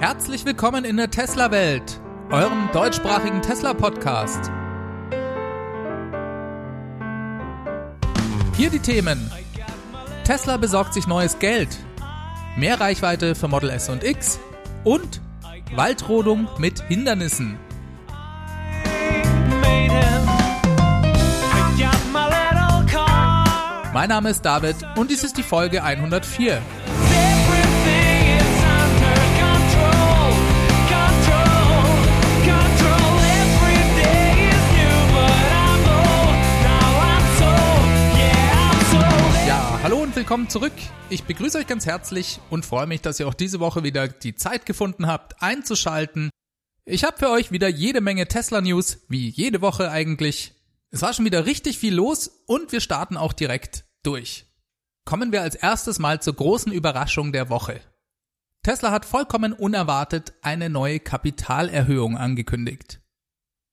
Herzlich willkommen in der Tesla-Welt, eurem deutschsprachigen Tesla-Podcast. Hier die Themen. Tesla besorgt sich neues Geld, mehr Reichweite für Model S und X und Waldrodung mit Hindernissen. Mein Name ist David und dies ist die Folge 104. willkommen zurück. Ich begrüße euch ganz herzlich und freue mich, dass ihr auch diese Woche wieder die Zeit gefunden habt, einzuschalten. Ich habe für euch wieder jede Menge Tesla News, wie jede Woche eigentlich. Es war schon wieder richtig viel los und wir starten auch direkt durch. Kommen wir als erstes mal zur großen Überraschung der Woche. Tesla hat vollkommen unerwartet eine neue Kapitalerhöhung angekündigt.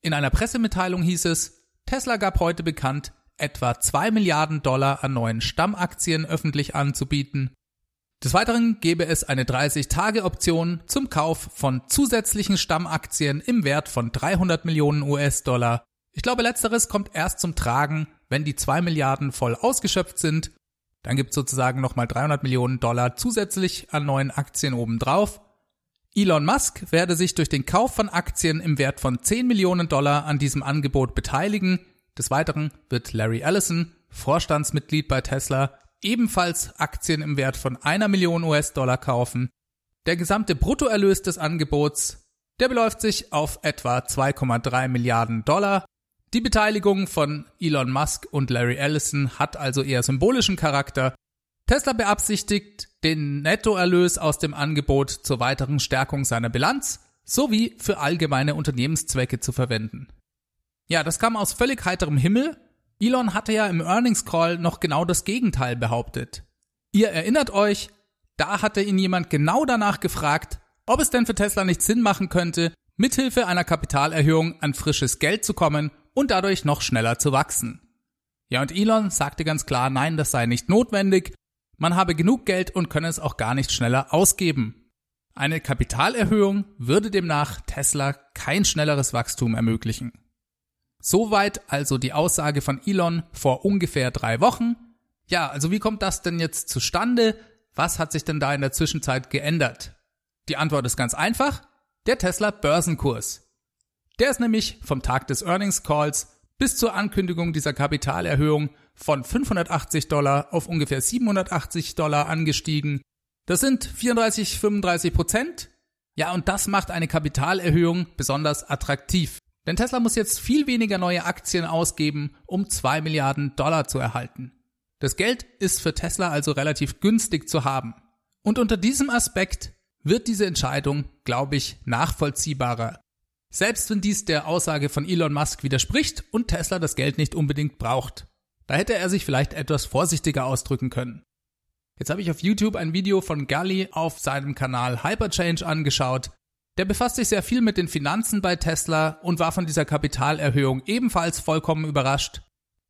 In einer Pressemitteilung hieß es, Tesla gab heute bekannt, etwa 2 Milliarden Dollar an neuen Stammaktien öffentlich anzubieten. Des Weiteren gebe es eine 30-Tage-Option zum Kauf von zusätzlichen Stammaktien im Wert von 300 Millionen US-Dollar. Ich glaube, letzteres kommt erst zum Tragen, wenn die 2 Milliarden voll ausgeschöpft sind, dann gibt es sozusagen nochmal 300 Millionen Dollar zusätzlich an neuen Aktien obendrauf. Elon Musk werde sich durch den Kauf von Aktien im Wert von 10 Millionen Dollar an diesem Angebot beteiligen. Des Weiteren wird Larry Ellison, Vorstandsmitglied bei Tesla, ebenfalls Aktien im Wert von einer Million US-Dollar kaufen. Der gesamte Bruttoerlös des Angebots, der beläuft sich auf etwa 2,3 Milliarden Dollar. Die Beteiligung von Elon Musk und Larry Ellison hat also eher symbolischen Charakter. Tesla beabsichtigt, den Nettoerlös aus dem Angebot zur weiteren Stärkung seiner Bilanz sowie für allgemeine Unternehmenszwecke zu verwenden. Ja, das kam aus völlig heiterem Himmel. Elon hatte ja im Earnings Call noch genau das Gegenteil behauptet. Ihr erinnert euch, da hatte ihn jemand genau danach gefragt, ob es denn für Tesla nicht Sinn machen könnte, mithilfe einer Kapitalerhöhung an frisches Geld zu kommen und dadurch noch schneller zu wachsen. Ja, und Elon sagte ganz klar, nein, das sei nicht notwendig, man habe genug Geld und könne es auch gar nicht schneller ausgeben. Eine Kapitalerhöhung würde demnach Tesla kein schnelleres Wachstum ermöglichen. Soweit also die Aussage von Elon vor ungefähr drei Wochen. Ja, also wie kommt das denn jetzt zustande? Was hat sich denn da in der Zwischenzeit geändert? Die Antwort ist ganz einfach. Der Tesla Börsenkurs. Der ist nämlich vom Tag des Earnings Calls bis zur Ankündigung dieser Kapitalerhöhung von 580 Dollar auf ungefähr 780 Dollar angestiegen. Das sind 34, 35 Prozent. Ja, und das macht eine Kapitalerhöhung besonders attraktiv. Denn Tesla muss jetzt viel weniger neue Aktien ausgeben, um 2 Milliarden Dollar zu erhalten. Das Geld ist für Tesla also relativ günstig zu haben. Und unter diesem Aspekt wird diese Entscheidung, glaube ich, nachvollziehbarer. Selbst wenn dies der Aussage von Elon Musk widerspricht und Tesla das Geld nicht unbedingt braucht. Da hätte er sich vielleicht etwas vorsichtiger ausdrücken können. Jetzt habe ich auf YouTube ein Video von Gully auf seinem Kanal Hyperchange angeschaut. Der befasst sich sehr viel mit den Finanzen bei Tesla und war von dieser Kapitalerhöhung ebenfalls vollkommen überrascht.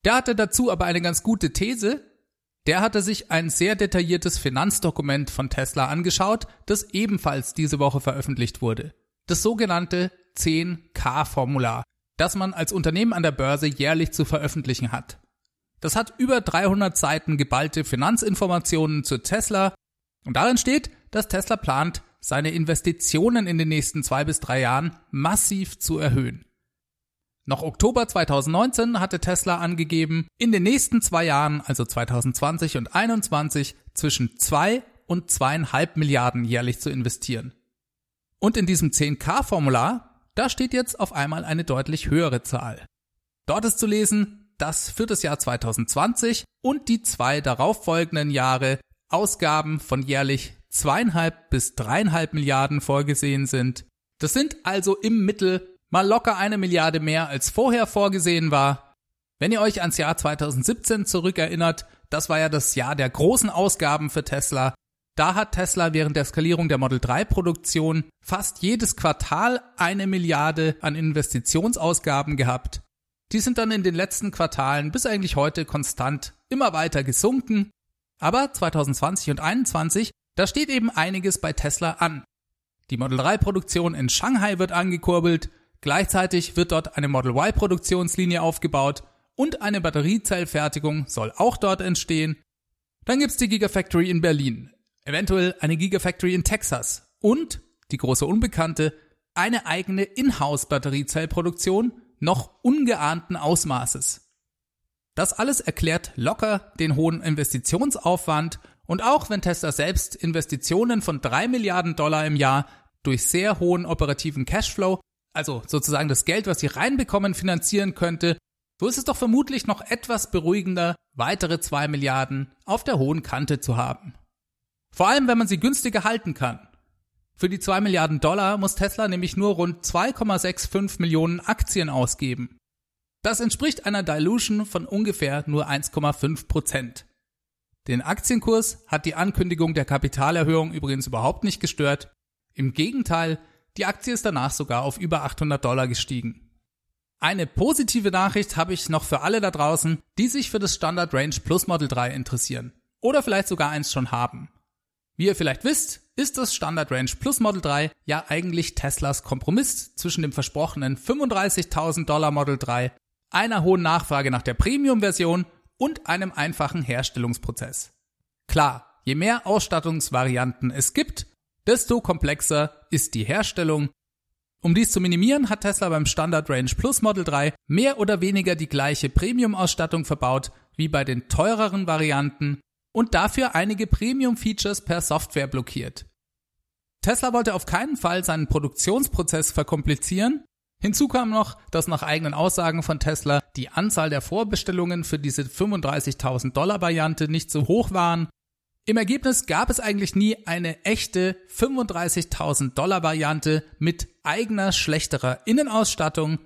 Der hatte dazu aber eine ganz gute These. Der hatte sich ein sehr detailliertes Finanzdokument von Tesla angeschaut, das ebenfalls diese Woche veröffentlicht wurde. Das sogenannte 10K-Formular, das man als Unternehmen an der Börse jährlich zu veröffentlichen hat. Das hat über 300 Seiten geballte Finanzinformationen zu Tesla und darin steht, dass Tesla plant, seine Investitionen in den nächsten zwei bis drei Jahren massiv zu erhöhen. Noch Oktober 2019 hatte Tesla angegeben, in den nächsten zwei Jahren, also 2020 und 2021, zwischen zwei und zweieinhalb Milliarden jährlich zu investieren. Und in diesem 10K-Formular da steht jetzt auf einmal eine deutlich höhere Zahl. Dort ist zu lesen, dass für das Jahr 2020 und die zwei darauffolgenden Jahre Ausgaben von jährlich zweieinhalb bis dreieinhalb Milliarden vorgesehen sind. Das sind also im Mittel mal locker eine Milliarde mehr als vorher vorgesehen war. Wenn ihr euch ans Jahr 2017 zurückerinnert, das war ja das Jahr der großen Ausgaben für Tesla, da hat Tesla während der Skalierung der Model 3 Produktion fast jedes Quartal eine Milliarde an Investitionsausgaben gehabt. Die sind dann in den letzten Quartalen bis eigentlich heute konstant immer weiter gesunken. Aber 2020 und 2021, da steht eben einiges bei Tesla an. Die Model 3 Produktion in Shanghai wird angekurbelt, gleichzeitig wird dort eine Model Y Produktionslinie aufgebaut und eine Batteriezellfertigung soll auch dort entstehen. Dann gibt's die Gigafactory in Berlin, eventuell eine Gigafactory in Texas und, die große Unbekannte, eine eigene Inhouse-Batteriezellproduktion noch ungeahnten Ausmaßes. Das alles erklärt locker den hohen Investitionsaufwand und auch wenn Tesla selbst Investitionen von drei Milliarden Dollar im Jahr durch sehr hohen operativen Cashflow, also sozusagen das Geld, was sie reinbekommen, finanzieren könnte, so ist es doch vermutlich noch etwas beruhigender, weitere zwei Milliarden auf der hohen Kante zu haben. Vor allem, wenn man sie günstiger halten kann. Für die 2 Milliarden Dollar muss Tesla nämlich nur rund 2,65 Millionen Aktien ausgeben. Das entspricht einer Dilution von ungefähr nur 1,5 Prozent. Den Aktienkurs hat die Ankündigung der Kapitalerhöhung übrigens überhaupt nicht gestört. Im Gegenteil, die Aktie ist danach sogar auf über 800 Dollar gestiegen. Eine positive Nachricht habe ich noch für alle da draußen, die sich für das Standard Range Plus Model 3 interessieren oder vielleicht sogar eins schon haben. Wie ihr vielleicht wisst, ist das Standard Range Plus Model 3 ja eigentlich Teslas Kompromiss zwischen dem versprochenen 35.000 Dollar Model 3, einer hohen Nachfrage nach der Premium-Version und einem einfachen Herstellungsprozess. Klar, je mehr Ausstattungsvarianten es gibt, desto komplexer ist die Herstellung. Um dies zu minimieren, hat Tesla beim Standard Range Plus Model 3 mehr oder weniger die gleiche Premium-Ausstattung verbaut wie bei den teureren Varianten und dafür einige Premium-Features per Software blockiert. Tesla wollte auf keinen Fall seinen Produktionsprozess verkomplizieren. Hinzu kam noch, dass nach eigenen Aussagen von Tesla die Anzahl der Vorbestellungen für diese 35.000 Dollar Variante nicht so hoch waren. Im Ergebnis gab es eigentlich nie eine echte 35.000 Dollar Variante mit eigener schlechterer Innenausstattung.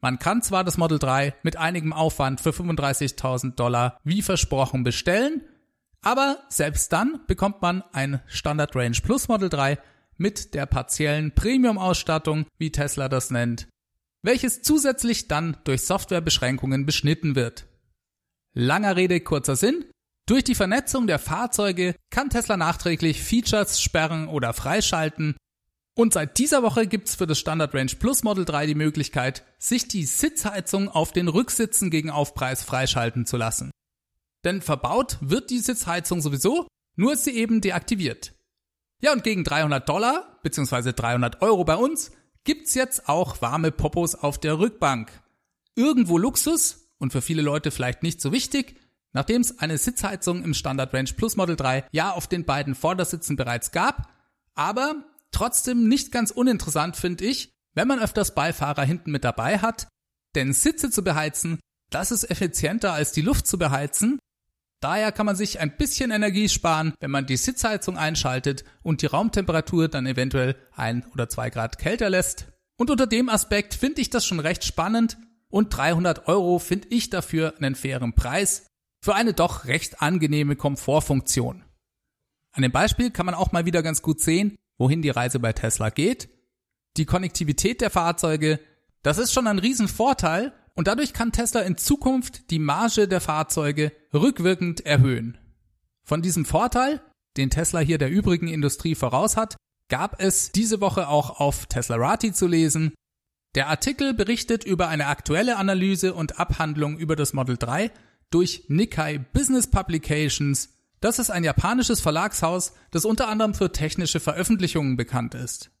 Man kann zwar das Model 3 mit einigem Aufwand für 35.000 Dollar wie versprochen bestellen, aber selbst dann bekommt man ein Standard Range Plus Model 3 mit der partiellen Premium-Ausstattung, wie Tesla das nennt, welches zusätzlich dann durch Softwarebeschränkungen beschnitten wird. Langer Rede, kurzer Sinn. Durch die Vernetzung der Fahrzeuge kann Tesla nachträglich Features sperren oder freischalten. Und seit dieser Woche gibt's für das Standard Range Plus Model 3 die Möglichkeit, sich die Sitzheizung auf den Rücksitzen gegen Aufpreis freischalten zu lassen. Denn verbaut wird die Sitzheizung sowieso, nur ist sie eben deaktiviert. Ja, und gegen 300 Dollar, beziehungsweise 300 Euro bei uns, gibt's jetzt auch warme Popos auf der Rückbank. Irgendwo Luxus und für viele Leute vielleicht nicht so wichtig, nachdem es eine Sitzheizung im Standard Range Plus Model 3 ja auf den beiden Vordersitzen bereits gab, aber trotzdem nicht ganz uninteressant finde ich, wenn man öfters Beifahrer hinten mit dabei hat, denn Sitze zu beheizen, das ist effizienter als die Luft zu beheizen Daher kann man sich ein bisschen Energie sparen, wenn man die Sitzheizung einschaltet und die Raumtemperatur dann eventuell ein oder zwei Grad kälter lässt. Und unter dem Aspekt finde ich das schon recht spannend und 300 Euro finde ich dafür einen fairen Preis für eine doch recht angenehme Komfortfunktion. An dem Beispiel kann man auch mal wieder ganz gut sehen, wohin die Reise bei Tesla geht. Die Konnektivität der Fahrzeuge, das ist schon ein Riesenvorteil und dadurch kann Tesla in Zukunft die Marge der Fahrzeuge rückwirkend erhöhen. Von diesem Vorteil, den Tesla hier der übrigen Industrie voraus hat, gab es diese Woche auch auf Teslarati zu lesen. Der Artikel berichtet über eine aktuelle Analyse und Abhandlung über das Model 3 durch Nikkei Business Publications. Das ist ein japanisches Verlagshaus, das unter anderem für technische Veröffentlichungen bekannt ist.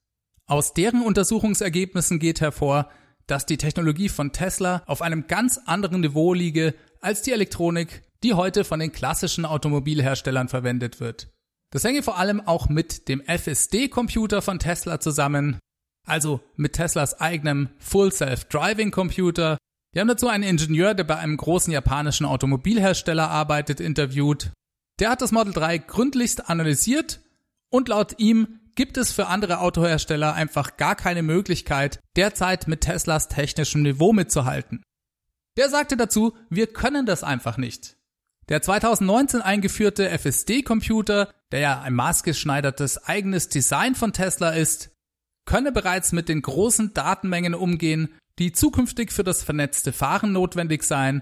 Aus deren Untersuchungsergebnissen geht hervor, dass die Technologie von Tesla auf einem ganz anderen Niveau liege als die Elektronik, die heute von den klassischen Automobilherstellern verwendet wird. Das hänge vor allem auch mit dem FSD-Computer von Tesla zusammen, also mit Teslas eigenem Full Self-Driving Computer. Wir haben dazu einen Ingenieur, der bei einem großen japanischen Automobilhersteller arbeitet, interviewt. Der hat das Model 3 gründlichst analysiert und laut ihm gibt es für andere Autohersteller einfach gar keine Möglichkeit, derzeit mit Teslas technischem Niveau mitzuhalten. Der sagte dazu, wir können das einfach nicht. Der 2019 eingeführte FSD-Computer, der ja ein maßgeschneidertes eigenes Design von Tesla ist, könne bereits mit den großen Datenmengen umgehen, die zukünftig für das vernetzte Fahren notwendig seien,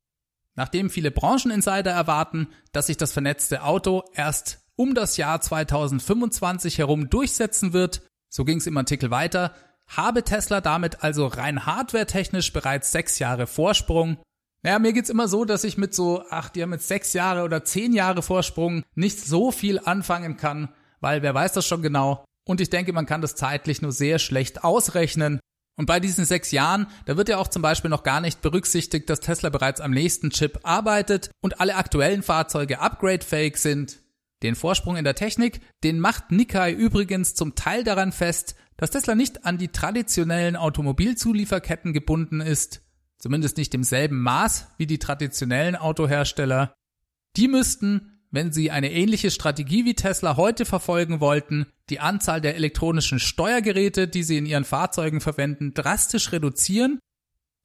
nachdem viele Brancheninsider erwarten, dass sich das vernetzte Auto erst um das Jahr 2025 herum durchsetzen wird, So ging es im Artikel weiter. Habe Tesla damit also rein hardwaretechnisch bereits sechs Jahre Vorsprung? Naja, mir geht's immer so, dass ich mit so, ach, die haben jetzt sechs Jahre oder zehn Jahre Vorsprung nicht so viel anfangen kann, weil wer weiß das schon genau. Und ich denke, man kann das zeitlich nur sehr schlecht ausrechnen. Und bei diesen sechs Jahren, da wird ja auch zum Beispiel noch gar nicht berücksichtigt, dass Tesla bereits am nächsten Chip arbeitet und alle aktuellen Fahrzeuge upgradefähig sind. Den Vorsprung in der Technik, den macht Nikkei übrigens zum Teil daran fest, dass Tesla nicht an die traditionellen Automobilzulieferketten gebunden ist, zumindest nicht im selben Maß wie die traditionellen Autohersteller. Die müssten wenn Sie eine ähnliche Strategie wie Tesla heute verfolgen wollten, die Anzahl der elektronischen Steuergeräte, die Sie in Ihren Fahrzeugen verwenden, drastisch reduzieren.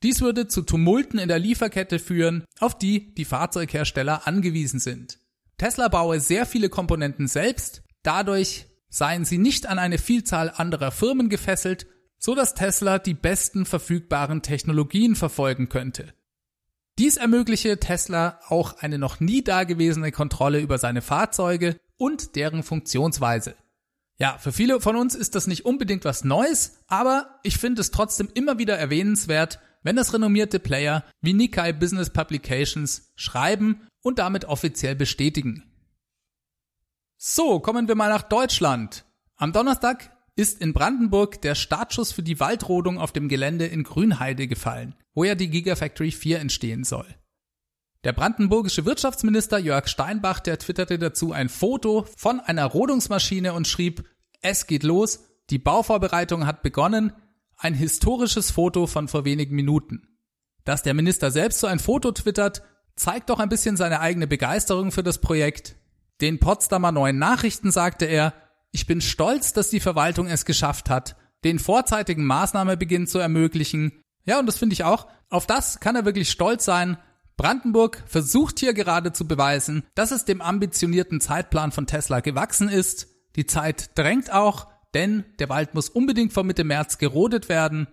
Dies würde zu Tumulten in der Lieferkette führen, auf die die Fahrzeughersteller angewiesen sind. Tesla baue sehr viele Komponenten selbst, dadurch seien sie nicht an eine Vielzahl anderer Firmen gefesselt, so dass Tesla die besten verfügbaren Technologien verfolgen könnte. Dies ermögliche Tesla auch eine noch nie dagewesene Kontrolle über seine Fahrzeuge und deren Funktionsweise. Ja, für viele von uns ist das nicht unbedingt was Neues, aber ich finde es trotzdem immer wieder erwähnenswert, wenn das renommierte Player wie Nikkei Business Publications schreiben und damit offiziell bestätigen. So, kommen wir mal nach Deutschland. Am Donnerstag ist in Brandenburg der Startschuss für die Waldrodung auf dem Gelände in Grünheide gefallen, wo ja die Gigafactory 4 entstehen soll. Der brandenburgische Wirtschaftsminister Jörg Steinbach, der twitterte dazu ein Foto von einer Rodungsmaschine und schrieb, es geht los, die Bauvorbereitung hat begonnen, ein historisches Foto von vor wenigen Minuten. Dass der Minister selbst so ein Foto twittert, zeigt doch ein bisschen seine eigene Begeisterung für das Projekt. Den Potsdamer Neuen Nachrichten sagte er, ich bin stolz, dass die Verwaltung es geschafft hat, den vorzeitigen Maßnahmebeginn zu ermöglichen. Ja, und das finde ich auch. Auf das kann er wirklich stolz sein. Brandenburg versucht hier gerade zu beweisen, dass es dem ambitionierten Zeitplan von Tesla gewachsen ist. Die Zeit drängt auch, denn der Wald muss unbedingt vor Mitte März gerodet werden.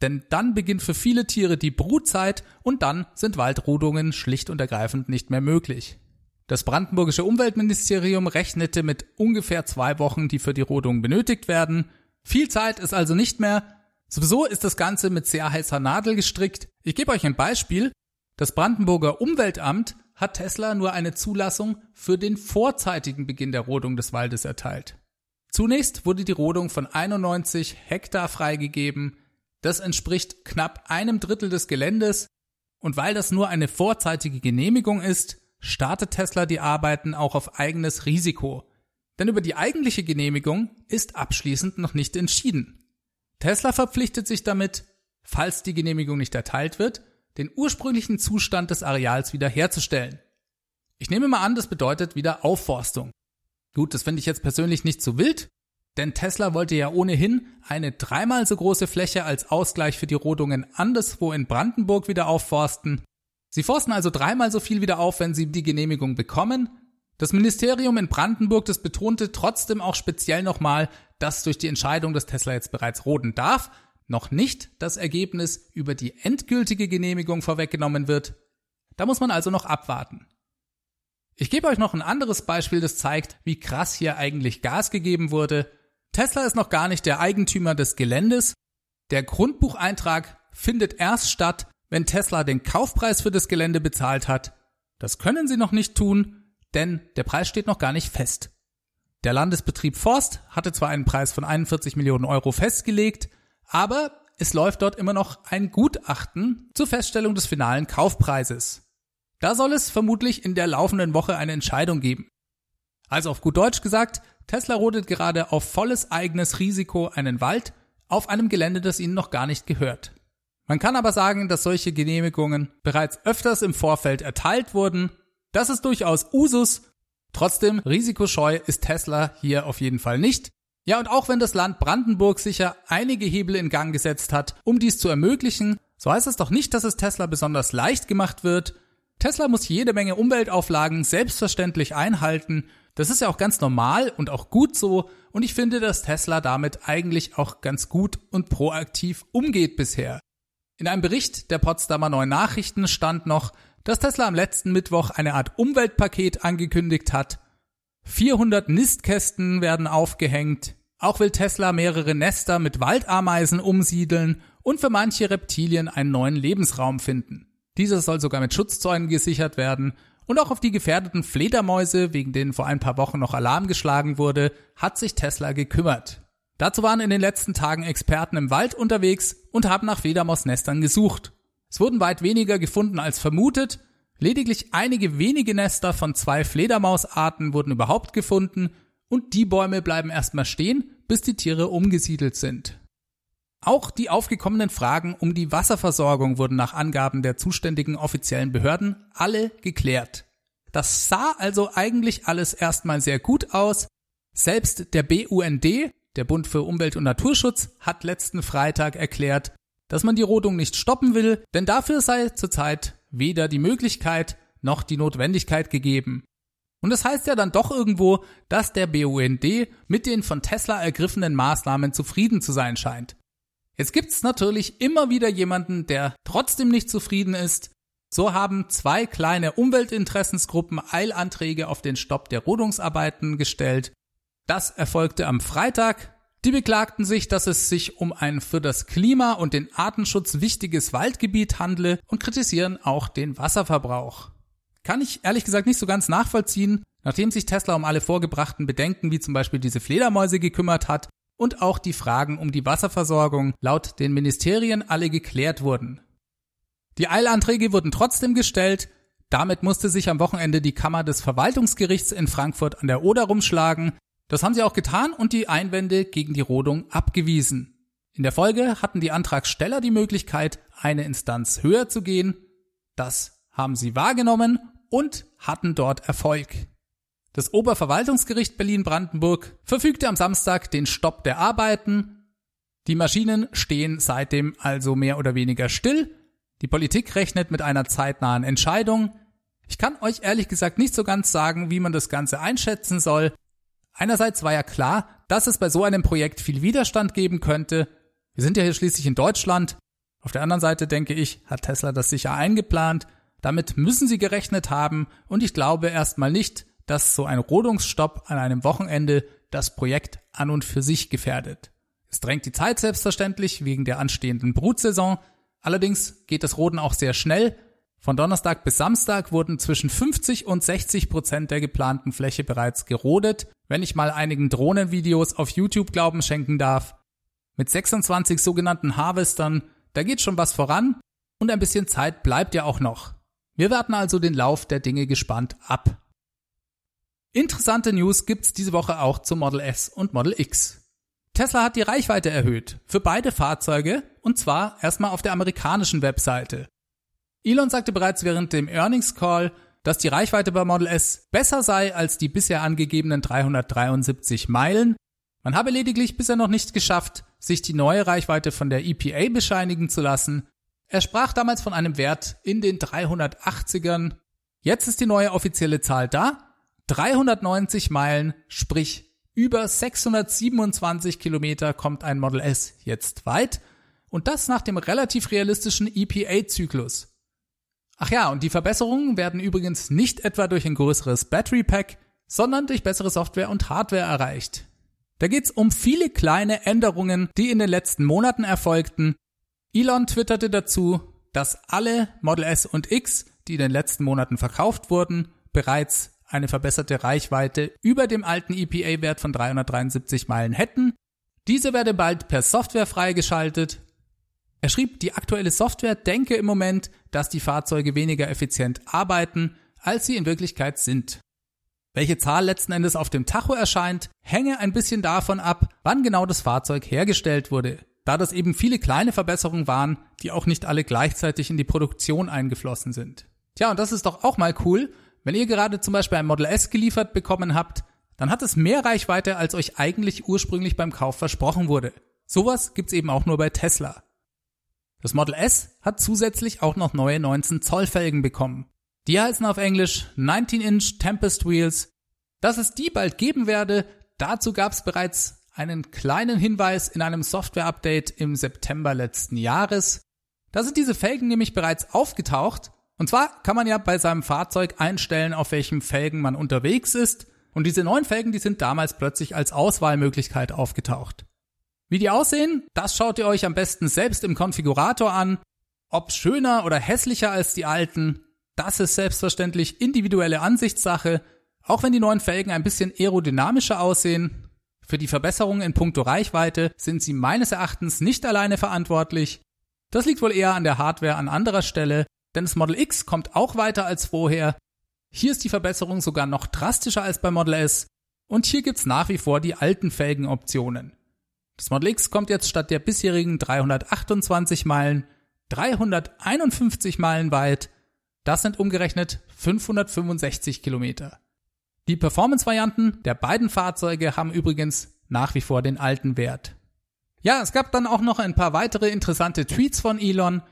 Denn dann beginnt für viele Tiere die Brutzeit und dann sind Waldrodungen schlicht und ergreifend nicht mehr möglich. Das brandenburgische Umweltministerium rechnete mit ungefähr zwei Wochen, die für die Rodung benötigt werden. Viel Zeit ist also nicht mehr. Sowieso ist das Ganze mit sehr heißer Nadel gestrickt. Ich gebe euch ein Beispiel. Das Brandenburger Umweltamt hat Tesla nur eine Zulassung für den vorzeitigen Beginn der Rodung des Waldes erteilt. Zunächst wurde die Rodung von 91 Hektar freigegeben. Das entspricht knapp einem Drittel des Geländes. Und weil das nur eine vorzeitige Genehmigung ist, startet Tesla die Arbeiten auch auf eigenes Risiko. Denn über die eigentliche Genehmigung ist abschließend noch nicht entschieden. Tesla verpflichtet sich damit, falls die Genehmigung nicht erteilt wird, den ursprünglichen Zustand des Areals wiederherzustellen. Ich nehme mal an, das bedeutet wieder Aufforstung. Gut, das finde ich jetzt persönlich nicht so wild, denn Tesla wollte ja ohnehin eine dreimal so große Fläche als Ausgleich für die Rodungen anderswo in Brandenburg wieder aufforsten. Sie forsten also dreimal so viel wieder auf, wenn sie die Genehmigung bekommen. Das Ministerium in Brandenburg, das betonte trotzdem auch speziell nochmal, dass durch die Entscheidung, dass Tesla jetzt bereits roden darf, noch nicht das Ergebnis über die endgültige Genehmigung vorweggenommen wird. Da muss man also noch abwarten. Ich gebe euch noch ein anderes Beispiel, das zeigt, wie krass hier eigentlich Gas gegeben wurde. Tesla ist noch gar nicht der Eigentümer des Geländes. Der Grundbucheintrag findet erst statt, wenn Tesla den Kaufpreis für das Gelände bezahlt hat. Das können sie noch nicht tun, denn der Preis steht noch gar nicht fest. Der Landesbetrieb Forst hatte zwar einen Preis von 41 Millionen Euro festgelegt, aber es läuft dort immer noch ein Gutachten zur Feststellung des finalen Kaufpreises. Da soll es vermutlich in der laufenden Woche eine Entscheidung geben. Also auf gut Deutsch gesagt, Tesla rodet gerade auf volles eigenes Risiko einen Wald auf einem Gelände, das ihnen noch gar nicht gehört. Man kann aber sagen, dass solche Genehmigungen bereits öfters im Vorfeld erteilt wurden. Das ist durchaus Usus. Trotzdem, risikoscheu ist Tesla hier auf jeden Fall nicht. Ja, und auch wenn das Land Brandenburg sicher einige Hebel in Gang gesetzt hat, um dies zu ermöglichen, so heißt es doch nicht, dass es Tesla besonders leicht gemacht wird. Tesla muss jede Menge Umweltauflagen selbstverständlich einhalten. Das ist ja auch ganz normal und auch gut so. Und ich finde, dass Tesla damit eigentlich auch ganz gut und proaktiv umgeht bisher. In einem Bericht der Potsdamer Neuen Nachrichten stand noch, dass Tesla am letzten Mittwoch eine Art Umweltpaket angekündigt hat. 400 Nistkästen werden aufgehängt. Auch will Tesla mehrere Nester mit Waldameisen umsiedeln und für manche Reptilien einen neuen Lebensraum finden. Dieser soll sogar mit Schutzzäunen gesichert werden und auch auf die gefährdeten Fledermäuse, wegen denen vor ein paar Wochen noch Alarm geschlagen wurde, hat sich Tesla gekümmert. Dazu waren in den letzten Tagen Experten im Wald unterwegs und haben nach Fledermausnestern gesucht. Es wurden weit weniger gefunden als vermutet, lediglich einige wenige Nester von zwei Fledermausarten wurden überhaupt gefunden und die Bäume bleiben erstmal stehen, bis die Tiere umgesiedelt sind. Auch die aufgekommenen Fragen um die Wasserversorgung wurden nach Angaben der zuständigen offiziellen Behörden alle geklärt. Das sah also eigentlich alles erstmal sehr gut aus. Selbst der BUND, der Bund für Umwelt und Naturschutz, hat letzten Freitag erklärt, dass man die Rodung nicht stoppen will, denn dafür sei zurzeit weder die Möglichkeit noch die Notwendigkeit gegeben. Und das heißt ja dann doch irgendwo, dass der BUND mit den von Tesla ergriffenen Maßnahmen zufrieden zu sein scheint. Jetzt gibt's natürlich immer wieder jemanden, der trotzdem nicht zufrieden ist. So haben zwei kleine Umweltinteressensgruppen Eilanträge auf den Stopp der Rodungsarbeiten gestellt. Das erfolgte am Freitag. Die beklagten sich, dass es sich um ein für das Klima und den Artenschutz wichtiges Waldgebiet handle und kritisieren auch den Wasserverbrauch. Kann ich ehrlich gesagt nicht so ganz nachvollziehen, nachdem sich Tesla um alle vorgebrachten Bedenken wie zum Beispiel diese Fledermäuse gekümmert hat, und auch die Fragen um die Wasserversorgung laut den Ministerien alle geklärt wurden. Die Eilanträge wurden trotzdem gestellt, damit musste sich am Wochenende die Kammer des Verwaltungsgerichts in Frankfurt an der Oder rumschlagen. Das haben sie auch getan und die Einwände gegen die Rodung abgewiesen. In der Folge hatten die Antragsteller die Möglichkeit, eine Instanz höher zu gehen. Das haben sie wahrgenommen und hatten dort Erfolg. Das Oberverwaltungsgericht Berlin-Brandenburg verfügte am Samstag den Stopp der Arbeiten. Die Maschinen stehen seitdem also mehr oder weniger still. Die Politik rechnet mit einer zeitnahen Entscheidung. Ich kann euch ehrlich gesagt nicht so ganz sagen, wie man das Ganze einschätzen soll. Einerseits war ja klar, dass es bei so einem Projekt viel Widerstand geben könnte. Wir sind ja hier schließlich in Deutschland. Auf der anderen Seite denke ich, hat Tesla das sicher eingeplant. Damit müssen sie gerechnet haben und ich glaube erstmal nicht, dass so ein Rodungsstopp an einem Wochenende das Projekt an und für sich gefährdet. Es drängt die Zeit selbstverständlich wegen der anstehenden Brutsaison. Allerdings geht das Roden auch sehr schnell. Von Donnerstag bis Samstag wurden zwischen 50 und 60 Prozent der geplanten Fläche bereits gerodet, wenn ich mal einigen Drohnenvideos auf YouTube Glauben schenken darf. Mit 26 sogenannten Harvestern, da geht schon was voran und ein bisschen Zeit bleibt ja auch noch. Wir warten also den Lauf der Dinge gespannt ab. Interessante News gibt's diese Woche auch zum Model S und Model X. Tesla hat die Reichweite erhöht für beide Fahrzeuge und zwar erstmal auf der amerikanischen Webseite. Elon sagte bereits während dem Earnings Call, dass die Reichweite bei Model S besser sei als die bisher angegebenen 373 Meilen. Man habe lediglich bisher noch nicht geschafft, sich die neue Reichweite von der EPA bescheinigen zu lassen. Er sprach damals von einem Wert in den 380ern. Jetzt ist die neue offizielle Zahl da 390 Meilen, sprich über 627 Kilometer kommt ein Model S jetzt weit und das nach dem relativ realistischen EPA-Zyklus. Ach ja, und die Verbesserungen werden übrigens nicht etwa durch ein größeres Battery Pack, sondern durch bessere Software und Hardware erreicht. Da geht's um viele kleine Änderungen, die in den letzten Monaten erfolgten. Elon twitterte dazu, dass alle Model S und X, die in den letzten Monaten verkauft wurden, bereits eine verbesserte Reichweite über dem alten EPA-Wert von 373 Meilen hätten. Diese werde bald per Software freigeschaltet. Er schrieb, die aktuelle Software denke im Moment, dass die Fahrzeuge weniger effizient arbeiten, als sie in Wirklichkeit sind. Welche Zahl letzten Endes auf dem Tacho erscheint, hänge ein bisschen davon ab, wann genau das Fahrzeug hergestellt wurde, da das eben viele kleine Verbesserungen waren, die auch nicht alle gleichzeitig in die Produktion eingeflossen sind. Tja, und das ist doch auch mal cool, wenn ihr gerade zum Beispiel ein Model S geliefert bekommen habt, dann hat es mehr Reichweite, als euch eigentlich ursprünglich beim Kauf versprochen wurde. Sowas gibt's eben auch nur bei Tesla. Das Model S hat zusätzlich auch noch neue 19 Zoll Felgen bekommen. Die heißen auf Englisch 19 Inch Tempest Wheels. Dass es die bald geben werde, dazu gab's bereits einen kleinen Hinweis in einem Software-Update im September letzten Jahres. Da sind diese Felgen nämlich bereits aufgetaucht und zwar kann man ja bei seinem Fahrzeug einstellen, auf welchem Felgen man unterwegs ist. Und diese neuen Felgen, die sind damals plötzlich als Auswahlmöglichkeit aufgetaucht. Wie die aussehen, das schaut ihr euch am besten selbst im Konfigurator an. Ob schöner oder hässlicher als die alten, das ist selbstverständlich individuelle Ansichtssache, auch wenn die neuen Felgen ein bisschen aerodynamischer aussehen. Für die Verbesserungen in puncto Reichweite sind sie meines Erachtens nicht alleine verantwortlich. Das liegt wohl eher an der Hardware an anderer Stelle, denn das Model X kommt auch weiter als vorher. Hier ist die Verbesserung sogar noch drastischer als beim Model S und hier gibt's nach wie vor die alten Felgenoptionen. Das Model X kommt jetzt statt der bisherigen 328 Meilen 351 Meilen weit. Das sind umgerechnet 565 Kilometer. Die Performance-Varianten der beiden Fahrzeuge haben übrigens nach wie vor den alten Wert. Ja, es gab dann auch noch ein paar weitere interessante Tweets von Elon.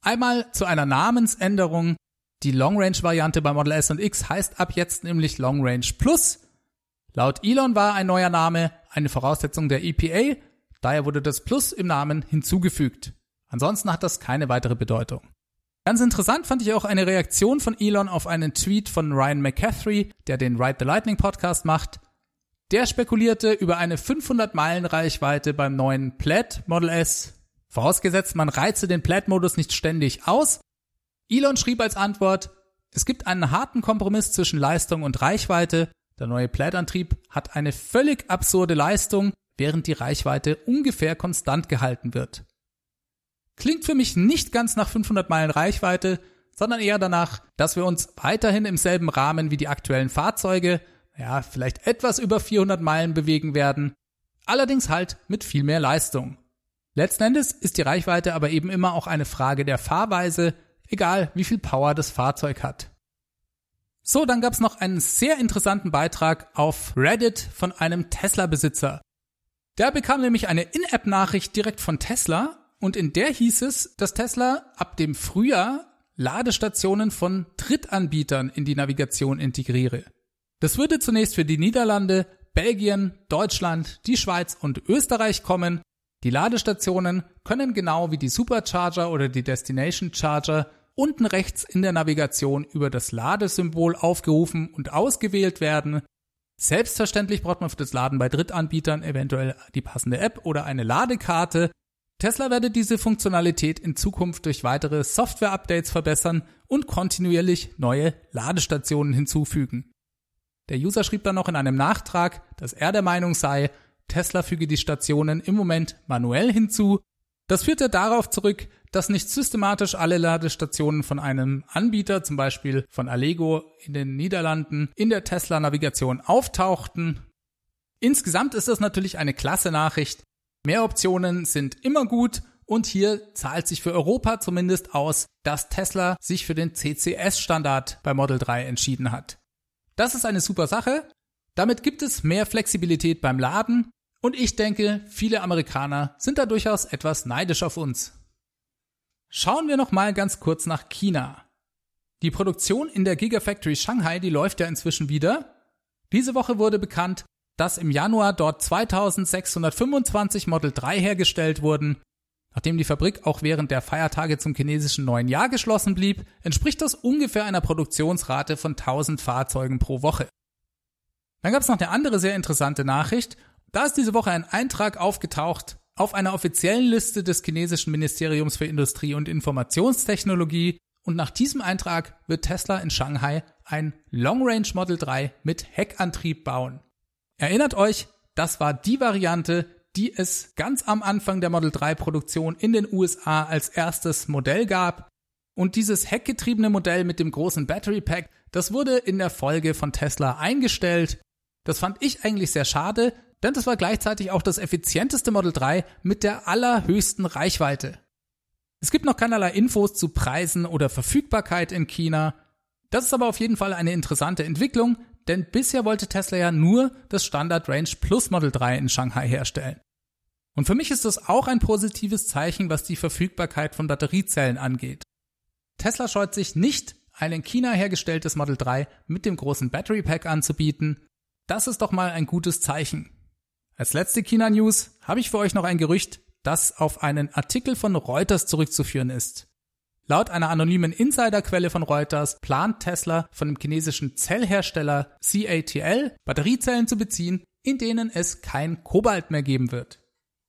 Einmal zu einer Namensänderung. Die Long Range Variante bei Model S und X heißt ab jetzt nämlich Long Range Plus. Laut Elon war ein neuer Name eine Voraussetzung der EPA, daher wurde das Plus im Namen hinzugefügt. Ansonsten hat das keine weitere Bedeutung. Ganz interessant fand ich auch eine Reaktion von Elon auf einen Tweet von Ryan McCaffrey, der den Ride the Lightning Podcast macht. Der spekulierte über eine 500 Meilen Reichweite beim neuen Plaid Model S. Vorausgesetzt, man reize den Plaid-Modus nicht ständig aus. Elon schrieb als Antwort, es gibt einen harten Kompromiss zwischen Leistung und Reichweite. Der neue Plaid-Antrieb hat eine völlig absurde Leistung, während die Reichweite ungefähr konstant gehalten wird. Klingt für mich nicht ganz nach 500 Meilen Reichweite, sondern eher danach, dass wir uns weiterhin im selben Rahmen wie die aktuellen Fahrzeuge, ja, vielleicht etwas über 400 Meilen bewegen werden, allerdings halt mit viel mehr Leistung. Letzten Endes ist die Reichweite aber eben immer auch eine Frage der Fahrweise, egal wie viel Power das Fahrzeug hat. So, dann gab's noch einen sehr interessanten Beitrag auf Reddit von einem Tesla-Besitzer. Der bekam nämlich eine In-App-Nachricht direkt von Tesla und in der hieß es, dass Tesla ab dem Frühjahr Ladestationen von Drittanbietern in die Navigation integriere. Das würde zunächst für die Niederlande, Belgien, Deutschland, die Schweiz und Österreich kommen. Die Ladestationen können genau wie die Supercharger oder die Destination Charger unten rechts in der Navigation über das Ladesymbol aufgerufen und ausgewählt werden. Selbstverständlich braucht man für das Laden bei Drittanbietern eventuell die passende App oder eine Ladekarte. Tesla werde diese Funktionalität in Zukunft durch weitere Software-Updates verbessern und kontinuierlich neue Ladestationen hinzufügen. Der User schrieb dann noch in einem Nachtrag, dass er der Meinung sei, Tesla füge die Stationen im Moment manuell hinzu. Das führte darauf zurück, dass nicht systematisch alle Ladestationen von einem Anbieter, zum Beispiel von Allego in den Niederlanden, in der Tesla-Navigation auftauchten. Insgesamt ist das natürlich eine klasse Nachricht, Mehr Optionen sind immer gut und hier zahlt sich für Europa zumindest aus, dass Tesla sich für den CCS-Standard bei Model 3 entschieden hat. Das ist eine super Sache. Damit gibt es mehr Flexibilität beim Laden und ich denke, viele Amerikaner sind da durchaus etwas neidisch auf uns. Schauen wir noch mal ganz kurz nach China. Die Produktion in der Gigafactory Shanghai, die läuft ja inzwischen wieder. Diese Woche wurde bekannt, dass im Januar dort 2625 Model 3 hergestellt wurden. Nachdem die Fabrik auch während der Feiertage zum chinesischen neuen Jahr geschlossen blieb, entspricht das ungefähr einer Produktionsrate von 1000 Fahrzeugen pro Woche. Dann gab es noch eine andere sehr interessante Nachricht. Da ist diese Woche ein Eintrag aufgetaucht auf einer offiziellen Liste des chinesischen Ministeriums für Industrie und Informationstechnologie und nach diesem Eintrag wird Tesla in Shanghai ein Long Range Model 3 mit Heckantrieb bauen. Erinnert euch, das war die Variante, die es ganz am Anfang der Model 3 Produktion in den USA als erstes Modell gab. Und dieses heckgetriebene Modell mit dem großen Battery Pack, das wurde in der Folge von Tesla eingestellt. Das fand ich eigentlich sehr schade, denn das war gleichzeitig auch das effizienteste Model 3 mit der allerhöchsten Reichweite. Es gibt noch keinerlei Infos zu Preisen oder Verfügbarkeit in China. Das ist aber auf jeden Fall eine interessante Entwicklung, denn bisher wollte Tesla ja nur das Standard Range Plus Model 3 in Shanghai herstellen. Und für mich ist das auch ein positives Zeichen, was die Verfügbarkeit von Batteriezellen angeht. Tesla scheut sich nicht, ein in China hergestelltes Model 3 mit dem großen Battery Pack anzubieten. Das ist doch mal ein gutes Zeichen. Als letzte China News habe ich für euch noch ein Gerücht, das auf einen Artikel von Reuters zurückzuführen ist. Laut einer anonymen Insiderquelle von Reuters plant Tesla von dem chinesischen Zellhersteller CATL Batteriezellen zu beziehen, in denen es kein Kobalt mehr geben wird.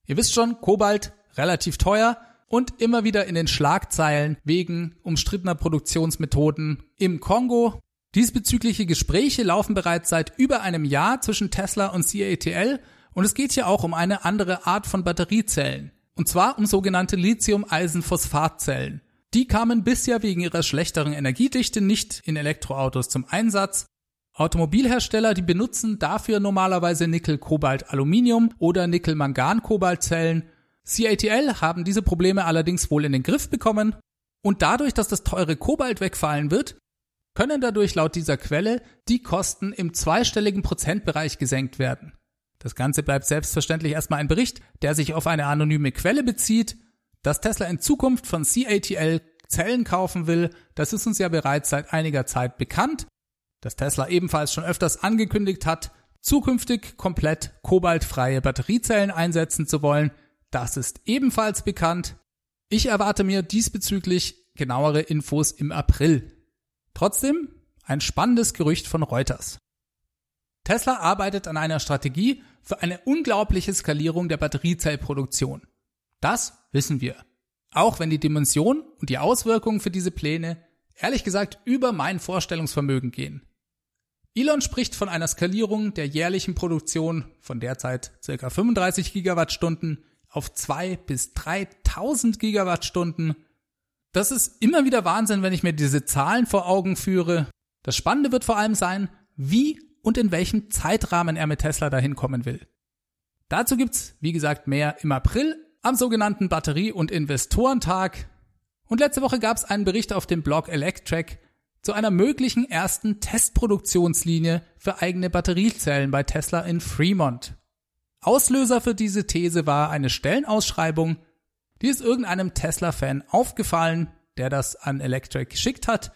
Ihr wisst schon, Kobalt relativ teuer und immer wieder in den Schlagzeilen wegen umstrittener Produktionsmethoden im Kongo. Diesbezügliche Gespräche laufen bereits seit über einem Jahr zwischen Tesla und CATL und es geht hier auch um eine andere Art von Batteriezellen. Und zwar um sogenannte Lithium-Eisenphosphatzellen. Die kamen bisher wegen ihrer schlechteren Energiedichte nicht in Elektroautos zum Einsatz. Automobilhersteller, die benutzen dafür normalerweise Nickel-Kobalt-Aluminium oder Nickel-Mangan-Kobalt-Zellen. CATL haben diese Probleme allerdings wohl in den Griff bekommen und dadurch, dass das teure Kobalt wegfallen wird, können dadurch laut dieser Quelle die Kosten im zweistelligen Prozentbereich gesenkt werden. Das Ganze bleibt selbstverständlich erstmal ein Bericht, der sich auf eine anonyme Quelle bezieht dass Tesla in Zukunft von CATL Zellen kaufen will, das ist uns ja bereits seit einiger Zeit bekannt. Dass Tesla ebenfalls schon öfters angekündigt hat, zukünftig komplett kobaltfreie Batteriezellen einsetzen zu wollen, das ist ebenfalls bekannt. Ich erwarte mir diesbezüglich genauere Infos im April. Trotzdem ein spannendes Gerücht von Reuters. Tesla arbeitet an einer Strategie für eine unglaubliche Skalierung der Batteriezellproduktion. Das wissen wir. Auch wenn die Dimension und die Auswirkungen für diese Pläne ehrlich gesagt über mein Vorstellungsvermögen gehen. Elon spricht von einer Skalierung der jährlichen Produktion von derzeit ca. 35 Gigawattstunden auf 2 bis 3000 Gigawattstunden. Das ist immer wieder Wahnsinn, wenn ich mir diese Zahlen vor Augen führe. Das Spannende wird vor allem sein, wie und in welchem Zeitrahmen er mit Tesla dahin kommen will. Dazu gibt's, wie gesagt, mehr im April, am sogenannten Batterie- und Investorentag. Und letzte Woche gab es einen Bericht auf dem Blog Electrek zu einer möglichen ersten Testproduktionslinie für eigene Batteriezellen bei Tesla in Fremont. Auslöser für diese These war eine Stellenausschreibung, die ist irgendeinem Tesla-Fan aufgefallen, der das an Electrek geschickt hat.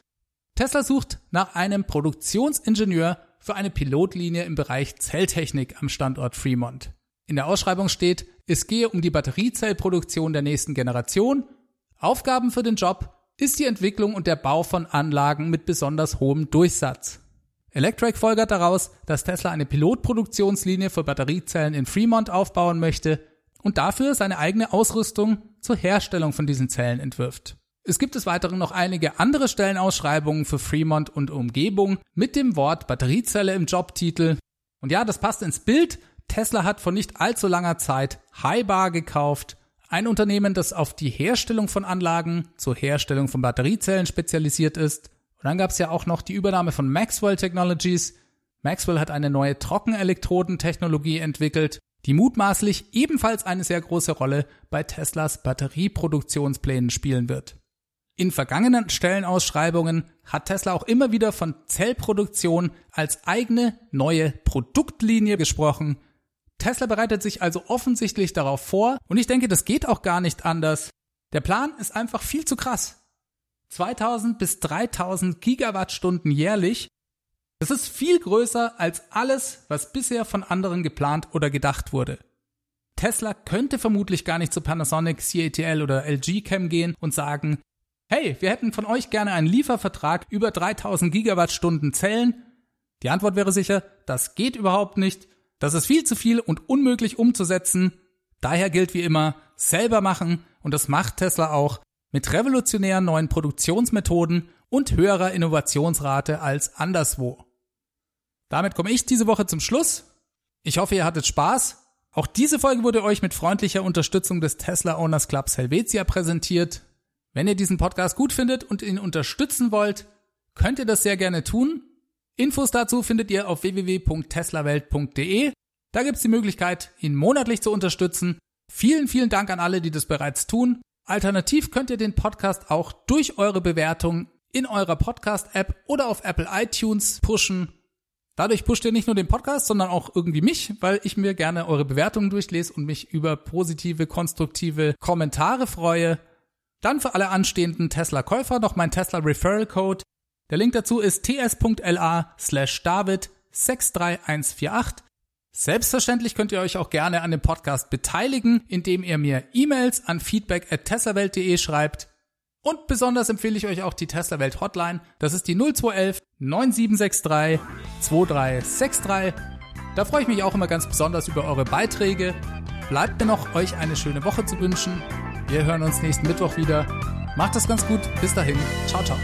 Tesla sucht nach einem Produktionsingenieur für eine Pilotlinie im Bereich Zelltechnik am Standort Fremont. In der Ausschreibung steht, es gehe um die Batteriezellproduktion der nächsten Generation. Aufgaben für den Job ist die Entwicklung und der Bau von Anlagen mit besonders hohem Durchsatz. Electrek folgert daraus, dass Tesla eine Pilotproduktionslinie für Batteriezellen in Fremont aufbauen möchte und dafür seine eigene Ausrüstung zur Herstellung von diesen Zellen entwirft. Es gibt des Weiteren noch einige andere Stellenausschreibungen für Fremont und Umgebung mit dem Wort Batteriezelle im Jobtitel. Und ja, das passt ins Bild, Tesla hat vor nicht allzu langer Zeit Highbar gekauft, ein Unternehmen, das auf die Herstellung von Anlagen zur Herstellung von Batteriezellen spezialisiert ist. Und dann gab es ja auch noch die Übernahme von Maxwell Technologies. Maxwell hat eine neue Trockenelektrodentechnologie entwickelt, die mutmaßlich ebenfalls eine sehr große Rolle bei Teslas Batterieproduktionsplänen spielen wird. In vergangenen Stellenausschreibungen hat Tesla auch immer wieder von Zellproduktion als eigene neue Produktlinie gesprochen Tesla bereitet sich also offensichtlich darauf vor und ich denke, das geht auch gar nicht anders. Der Plan ist einfach viel zu krass. 2000 bis 3000 Gigawattstunden jährlich. Das ist viel größer als alles, was bisher von anderen geplant oder gedacht wurde. Tesla könnte vermutlich gar nicht zu Panasonic, CATL oder LG Chem gehen und sagen, hey, wir hätten von euch gerne einen Liefervertrag über 3000 Gigawattstunden Zellen. Die Antwort wäre sicher, das geht überhaupt nicht. Das ist viel zu viel und unmöglich umzusetzen. Daher gilt wie immer, selber machen und das macht Tesla auch mit revolutionären neuen Produktionsmethoden und höherer Innovationsrate als anderswo. Damit komme ich diese Woche zum Schluss. Ich hoffe, ihr hattet Spaß. Auch diese Folge wurde euch mit freundlicher Unterstützung des Tesla Owners Clubs Helvetia präsentiert. Wenn ihr diesen Podcast gut findet und ihn unterstützen wollt, könnt ihr das sehr gerne tun. Infos dazu findet ihr auf www.teslawelt.de. Da gibt's die Möglichkeit, ihn monatlich zu unterstützen. Vielen, vielen Dank an alle, die das bereits tun. Alternativ könnt ihr den Podcast auch durch eure Bewertung in eurer Podcast-App oder auf Apple iTunes pushen. Dadurch pusht ihr nicht nur den Podcast, sondern auch irgendwie mich, weil ich mir gerne eure Bewertungen durchlese und mich über positive, konstruktive Kommentare freue. Dann für alle anstehenden Tesla-Käufer noch mein Tesla-Referral-Code. Der Link dazu ist ts.la slash david 63148. Selbstverständlich könnt ihr euch auch gerne an dem Podcast beteiligen, indem ihr mir E-Mails an feedback at teslawelt.de schreibt. Und besonders empfehle ich euch auch die Tesla Welt Hotline. Das ist die 0211 9763 2363. Da freue ich mich auch immer ganz besonders über eure Beiträge. Bleibt mir noch, euch eine schöne Woche zu wünschen. Wir hören uns nächsten Mittwoch wieder. Macht es ganz gut. Bis dahin. Ciao, ciao.